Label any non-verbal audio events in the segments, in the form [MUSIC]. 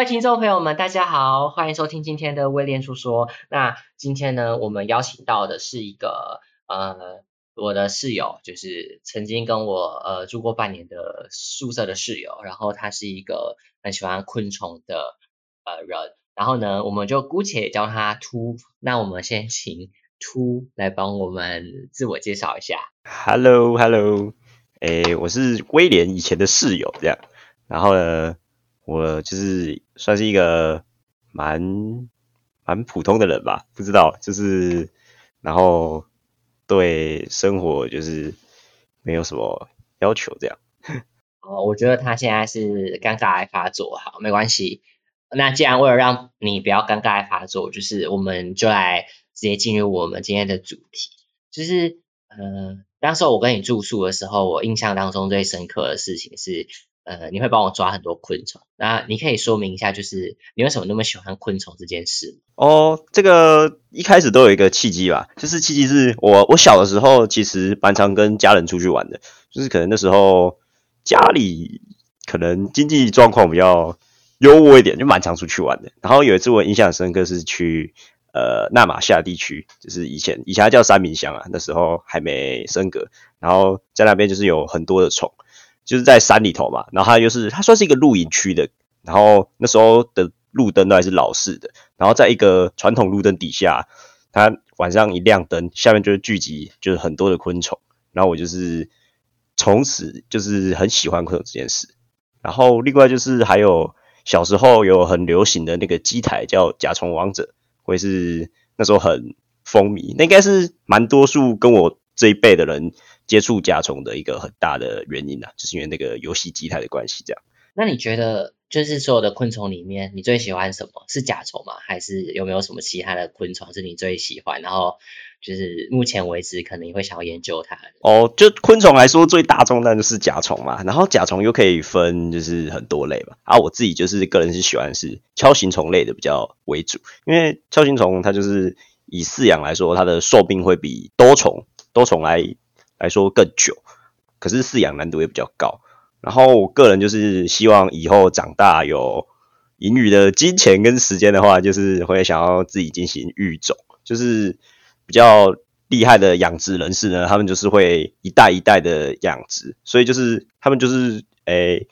各位听众朋友们，大家好，欢迎收听今天的威廉叔说。那今天呢，我们邀请到的是一个呃，我的室友，就是曾经跟我呃住过半年的宿舍的室友，然后他是一个很喜欢昆虫的呃人，然后呢，我们就姑且叫他秃。那我们先请秃来帮我们自我介绍一下。Hello，Hello，诶，我是威廉以前的室友，这样，然后呢？我就是算是一个蛮蛮普通的人吧，不知道，就是然后对生活就是没有什么要求这样。[LAUGHS] 哦，我觉得他现在是尴尬癌发作，好，没关系。那既然为了让你不要尴尬癌发作，就是我们就来直接进入我们今天的主题，就是呃，当时我跟你住宿的时候，我印象当中最深刻的事情是。呃，你会帮我抓很多昆虫，那你可以说明一下，就是你为什么那么喜欢昆虫这件事？哦，这个一开始都有一个契机吧，就是契机是我我小的时候其实蛮常跟家人出去玩的，就是可能那时候家里可能经济状况比较优渥一点，就蛮常出去玩的。然后有一次我印象深刻是去呃纳马夏地区，就是以前以前叫三明乡啊，那时候还没升格，然后在那边就是有很多的虫。就是在山里头嘛，然后它就是它算是一个露营区的，然后那时候的路灯都还是老式的，然后在一个传统路灯底下，它晚上一亮灯，下面就是聚集就是很多的昆虫，然后我就是从此就是很喜欢昆虫这件事，然后另外就是还有小时候有很流行的那个机台叫甲虫王者，或是那时候很风靡，那应该是蛮多数跟我这一辈的人。接触甲虫的一个很大的原因啊，就是因为那个游戏机台的关系。这样，那你觉得就是所有的昆虫里面，你最喜欢什么是甲虫吗？还是有没有什么其他的昆虫是你最喜欢？然后就是目前为止可能你会想要研究它？哦，就昆虫来说，最大众那就是甲虫嘛。然后甲虫又可以分就是很多类嘛。啊，我自己就是个人是喜欢是锹形虫类的比较为主，因为锹形虫它就是以饲养来说，它的寿命会比多虫多虫来。来说更久，可是饲养难度也比较高。然后我个人就是希望以后长大有盈余的金钱跟时间的话，就是会想要自己进行育种。就是比较厉害的养殖人士呢，他们就是会一代一代的养殖，所以就是他们就是诶。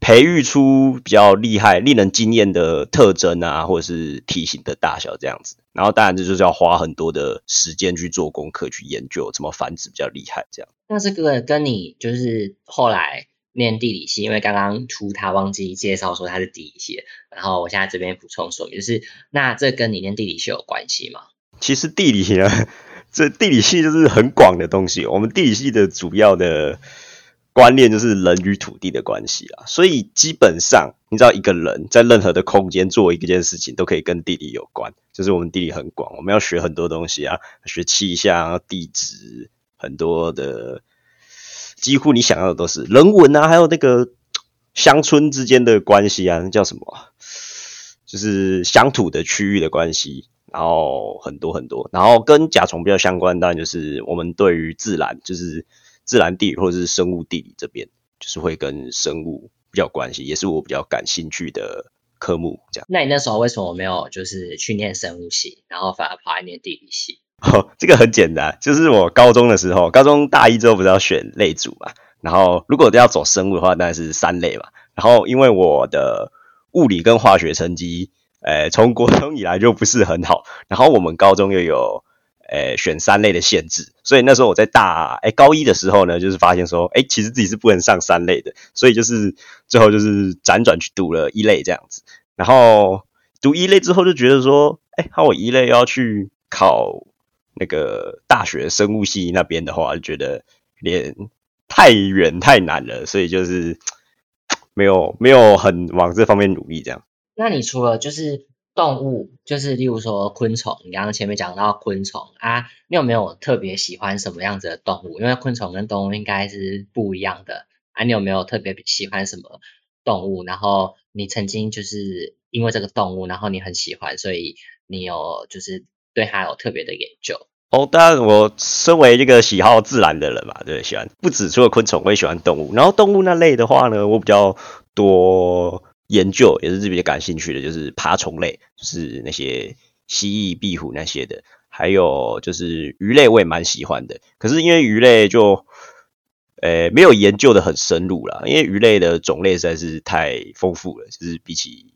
培育出比较厉害、令人惊艳的特征啊，或者是体型的大小这样子，然后当然这就是要花很多的时间去做功课、去研究怎么繁殖比较厉害这样。那这个跟你就是后来念地理系，因为刚刚出他忘记介绍说他是地理系，然后我现在这边补充说明，就是那这跟你念地理系有关系吗？其实地理呢，[LAUGHS] 这地理系就是很广的东西，我们地理系的主要的。观念就是人与土地的关系啊，所以基本上你知道一个人在任何的空间做一件事情都可以跟地理有关，就是我们地理很广，我们要学很多东西啊，学气象、地质，很多的，几乎你想要的都是人文啊，还有那个乡村之间的关系啊，那叫什么？就是乡土的区域的关系，然后很多很多，然后跟甲虫比较相关，当然就是我们对于自然就是。自然地理或者是生物地理这边，就是会跟生物比较关系，也是我比较感兴趣的科目。这样，那你那时候为什么没有就是去念生物系，然后反而跑来念地理系？[LAUGHS] 哦，这个很简单，就是我高中的时候，高中大一之后不是要选类组嘛，然后如果要走生物的话，当然是三类嘛。然后因为我的物理跟化学成绩，诶，从国中以来就不是很好，然后我们高中又有。诶，选三类的限制，所以那时候我在大诶高一的时候呢，就是发现说，诶，其实自己是不能上三类的，所以就是最后就是辗转去读了一类这样子。然后读一类之后就觉得说，诶，那我一类要去考那个大学生物系那边的话，就觉得连太远太难了，所以就是没有没有很往这方面努力这样。那你除了就是。动物就是，例如说昆虫，你刚刚前面讲到昆虫啊，你有没有特别喜欢什么样子的动物？因为昆虫跟动物应该是不一样的啊，你有没有特别喜欢什么动物？然后你曾经就是因为这个动物，然后你很喜欢，所以你有就是对它有特别的研究？哦，当然，我身为一个喜好自然的人嘛，对，喜欢不止除了昆虫，我也喜欢动物。然后动物那类的话呢，我比较多。研究，也是自己比较感兴趣的，就是爬虫类，就是那些蜥蜴、壁虎那些的，还有就是鱼类，我也蛮喜欢的。可是因为鱼类就，呃，没有研究的很深入啦，因为鱼类的种类实在是太丰富了，就是比起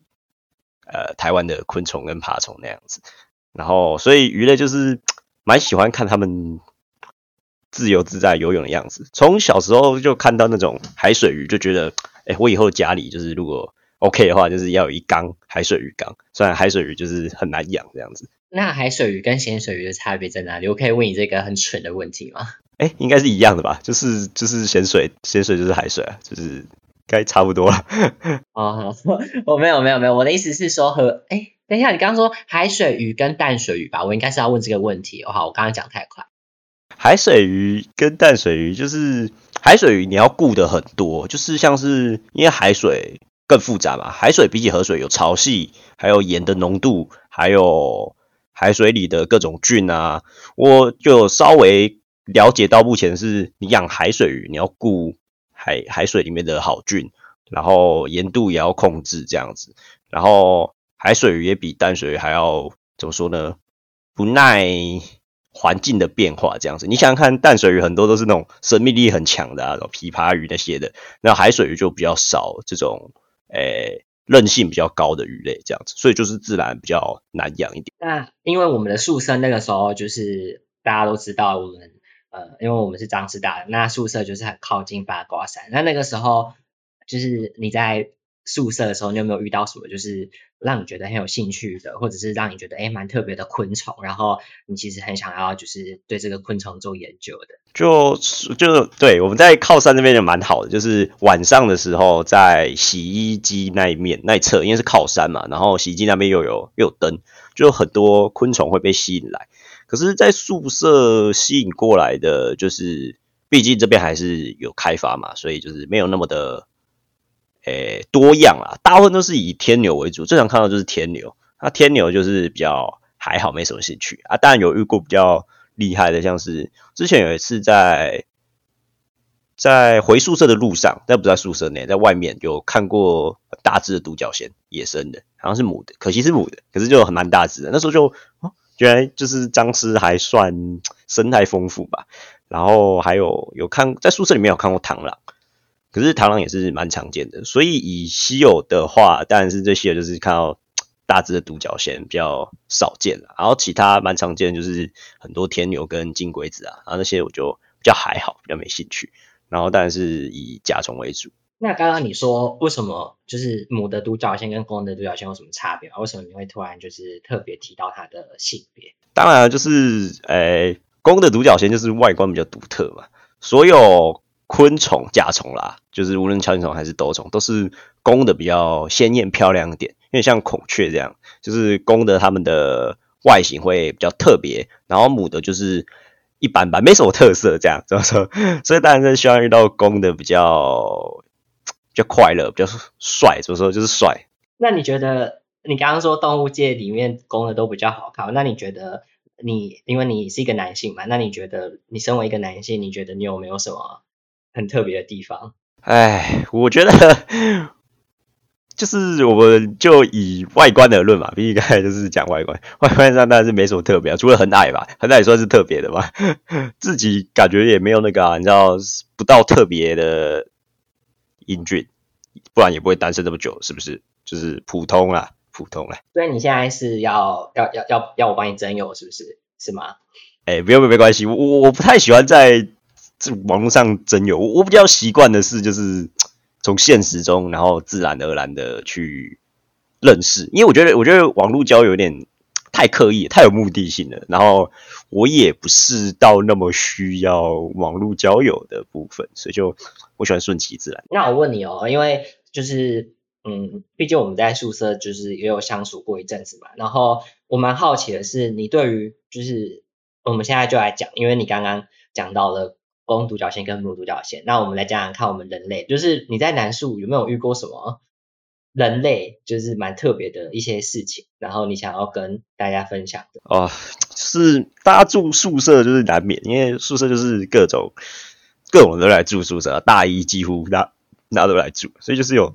呃台湾的昆虫跟爬虫那样子。然后，所以鱼类就是蛮喜欢看它们自由自在游泳的样子。从小时候就看到那种海水鱼，就觉得，哎，我以后家里就是如果 OK 的话，就是要有一缸海水鱼缸。虽然海水鱼就是很难养这样子。那海水鱼跟咸水鱼的差别在哪里？我可以问你这个很蠢的问题吗？哎，应该是一样的吧？就是就是咸水，咸水就是海水啊，就是该差不多了。[LAUGHS] 哦，我没有没有没有，我的意思是说和哎。等一下，你刚刚说海水鱼跟淡水鱼吧？我应该是要问这个问题。好，我刚刚讲太快。海水鱼跟淡水鱼就是海水鱼，你要顾的很多，就是像是因为海水更复杂嘛。海水比起河水有潮汐，还有盐的浓度，还有海水里的各种菌啊。我就稍微了解到，目前是你养海水鱼，你要顾海海水里面的好菌，然后盐度也要控制这样子，然后。海水鱼也比淡水鱼还要怎么说呢？不耐环境的变化，这样子。你想想看，淡水鱼很多都是那种生命力很强的啊，琵琶鱼那些的。那海水鱼就比较少这种，诶，韧性比较高的鱼类，这样子。所以就是自然比较难养一点。那因为我们的宿舍那个时候就是大家都知道，我们呃，因为我们是张师大的，那宿舍就是很靠近八卦山。那那个时候就是你在。宿舍的时候，你有没有遇到什么就是让你觉得很有兴趣的，或者是让你觉得哎蛮特别的昆虫？然后你其实很想要就是对这个昆虫做研究的？就就对，我们在靠山那边就蛮好的，就是晚上的时候在洗衣机那一面那一侧，因为是靠山嘛，然后洗衣机那边又有又有灯，就很多昆虫会被吸引来。可是，在宿舍吸引过来的，就是毕竟这边还是有开发嘛，所以就是没有那么的。诶，多样啊，大部分都是以天牛为主，最常看到就是天牛。那天牛就是比较还好，没什么兴趣啊。当然有遇过比较厉害的，像是之前有一次在在回宿舍的路上，但不在宿舍内，在外面有看过大只的独角仙，野生的，好像是母的，可惜是母的，可是就很蛮大只的。那时候就哦，原来就是僵尸还算 [TSK] 生态丰富吧。然后还有有看在宿舍里面有看过螳螂。可是螳螂也是蛮常见的，所以以稀有的话，当然是这些就是看到 [TSK] 大只的独角仙比较少见了。然后其他蛮常见就是很多天牛跟金龟子啊，然后那些我就比较还好，比较没兴趣。然后当然是以甲虫为主。那刚刚你说为什么就是母的独角仙跟公的独角仙有什么差别？为什么你会突然就是特别提到它的性别？当然就是诶，公的独角仙就是外观比较独特嘛，所有。昆虫、甲虫啦，就是无论锹形虫还是斗虫，都是公的比较鲜艳漂亮一点。因为像孔雀这样，就是公的它们的外形会比较特别，然后母的就是一般般，没什么特色这样。怎么说？[LAUGHS] 所以当然是希望遇到公的比较比较快乐、比较帅。怎么说？就是帅。那你觉得你刚刚说动物界里面公的都比较好看，那你觉得你因为你是一个男性嘛？那你觉得你身为一个男性，你觉得你有没有什么？很特别的地方，哎，我觉得 [LAUGHS] 就是我们就以外观而论嘛，毕竟刚才就是讲外观，[LAUGHS] 外观上当然是没什么特别，除了很矮吧，很矮算是特别的吧。[LAUGHS] 自己感觉也没有那个，啊，你知道，不到特别的英俊，不然也不会单身这么久，是不是？就是普通啦，普通啦。所以你现在是要要要要要我帮你征友，是不是？是吗？哎，不用，没关系，我我不太喜欢在。这网络上真有，我我比较习惯的是，就是 [TSK] 从现实中，然后自然而然的去认识，因为我觉得，我觉得网络交友有点 [TSK] 太刻意，太有目的性了。然后我也不是到那么需要网络交友的部分，所以就 [TSK] 我喜欢顺其自然。那我问你哦，因为就是嗯，毕竟我们在宿舍就是也有相处过一阵子嘛，然后我蛮好奇的是，你对于就是我们现在就来讲，因为你刚刚讲到了。公独角仙跟母独角仙，那我们来讲讲看，我们人类就是你在南树有没有遇过什么人类就是蛮特别的一些事情，然后你想要跟大家分享的？哦，是大家住宿舍就是难免，因为宿舍就是各种各种人都来住宿舍，大一几乎大大家都来住，所以就是有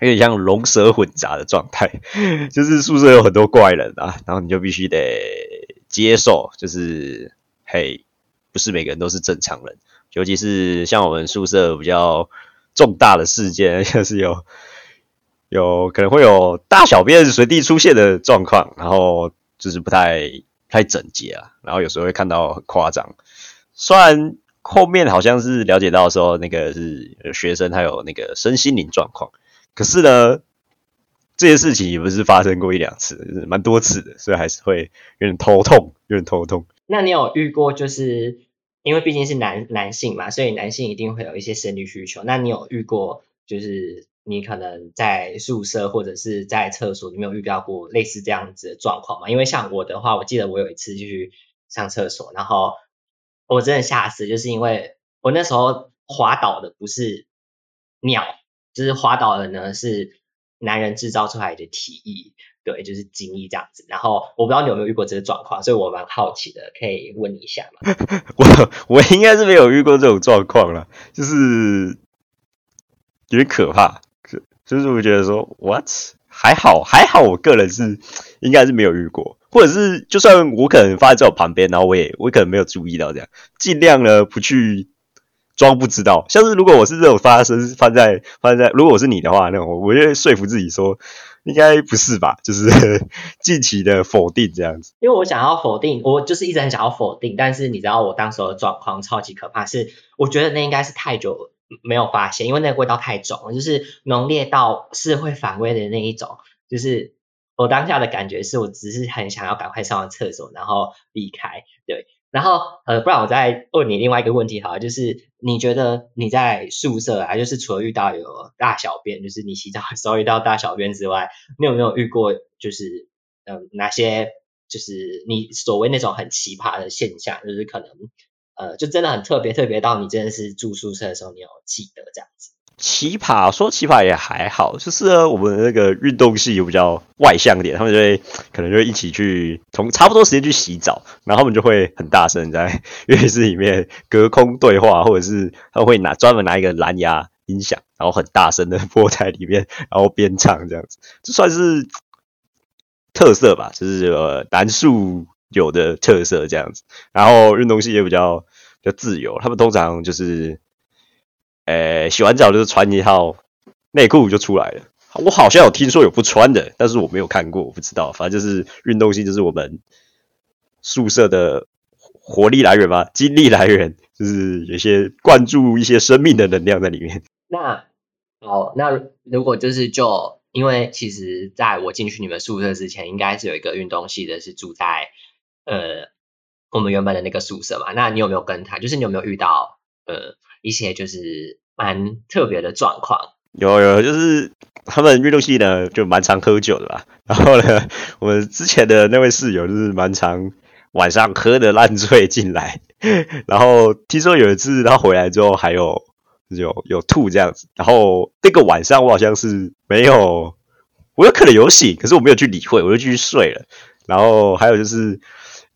有点像龙蛇混杂的状态，[LAUGHS] 就是宿舍有很多怪人啊，然后你就必须得接受，就是嘿，不是每个人都是正常人，尤其是像我们宿舍比较重大的事件，[LAUGHS] 就是有有可能会有大小便随地出现的状况，然后就是不太太整洁啊，然后有时候会看到很夸张，虽然后面好像是了解到说那个是学生他有那个身心灵状况。可是呢，这些事情也不是发生过一两次，蛮多次的，所以还是会有点头痛，有点头痛。那你有遇过，就是因为毕竟是男男性嘛，所以男性一定会有一些生理需求。那你有遇过，就是你可能在宿舍或者是在厕所，你没有遇到过类似这样子的状况吗？因为像我的话，我记得我有一次就去上厕所，然后我真的吓死，就是因为我那时候滑倒的不是尿。就是滑倒的呢，是男人制造出来的体液，对，就是精液这样子。然后我不知道你有没有遇过这个状况，所以我蛮好奇的，可以问你一下吗？[LAUGHS] 我我应该是没有遇过这种状况了，就是有点可怕。就是我觉得说，what 还好还好，我个人是应该是没有遇过，或者是就算我可能发在我旁边，然后我也我可能没有注意到这样，尽量呢不去。装不知道，像是如果我是这种发生放在放在，如果我是你的话，那我我就说服自己说，应该不是吧，[LAUGHS] 就是 [LAUGHS] 近期的否定这样子。因为我想要否定，我就是一直很想要否定，但是你知道我当时的状况超级可怕，是我觉得那应该是太久没有发现，因为那个味道太重，就是浓烈到是会反胃的那一种，就是我当下的感觉是我只是很想要赶快上完厕所，然后离开，对。然后，呃，不然我再问你另外一个问题，好，就是你觉得你在宿舍啊，就是除了遇到有大小便，就是你洗澡的时候遇到大小便之外，你有没有遇过，就是嗯，哪些就是你所谓那种很奇葩的现象，就是可能呃，就真的很特别，特别到你真的是住宿舍的时候，你有记得这样子。奇葩说奇葩也还好，就是我们那个运动系有比较外向点，他们就会可能就会一起去从差不多时间去洗澡，然后他们就会很大声在浴室里面隔空对话，或者是他会拿专门拿一个蓝牙音响，然后很大声的播在里面，然后边唱这样子，这算是特色吧，就是呃男宿有的特色这样子。然后运动系也比较比较自由，他们通常就是。诶，洗完澡就是穿一套内裤就出来了。我好像有听说有不穿的，但是我没有看过，我不知道。反正就是运动性，就是我们宿舍的活力来源吧，精力来源，就是有些灌注一些生命的能量在里面。那哦，那如果就是就因为其实在我进去你们宿舍之前，应该是有一个运动系的，是住在呃我们原本的那个宿舍嘛。那你有没有跟他？就是你有没有遇到呃？一些就是蛮特别的状况，有有，就是他们运动系呢就蛮常喝酒的吧。然后呢，我们之前的那位室友就是蛮常晚上喝的烂醉进来，然后听说有一次他回来之后还有有有吐这样子。然后那个晚上我好像是没有，我有可能有醒，可是我没有去理会，我就继续睡了。然后还有就是。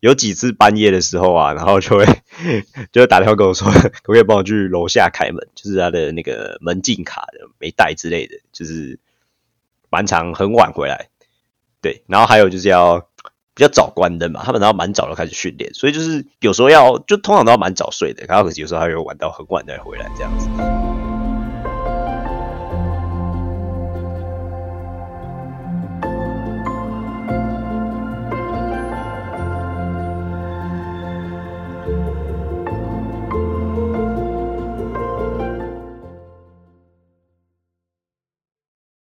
有几次半夜的时候啊，[LAUGHS] 然后就会 [LAUGHS] 就会打电话跟我说，[LAUGHS] 可不可以帮我去楼下开门？就是他的那个门禁卡的没带之类的，就是蛮长很晚回来。对，然后还有就是要比较早关灯嘛，他们然后蛮早就开始训练，所以就是有时候要就通常都要蛮早睡的，然后有时候还有玩到很晚再回来这样子。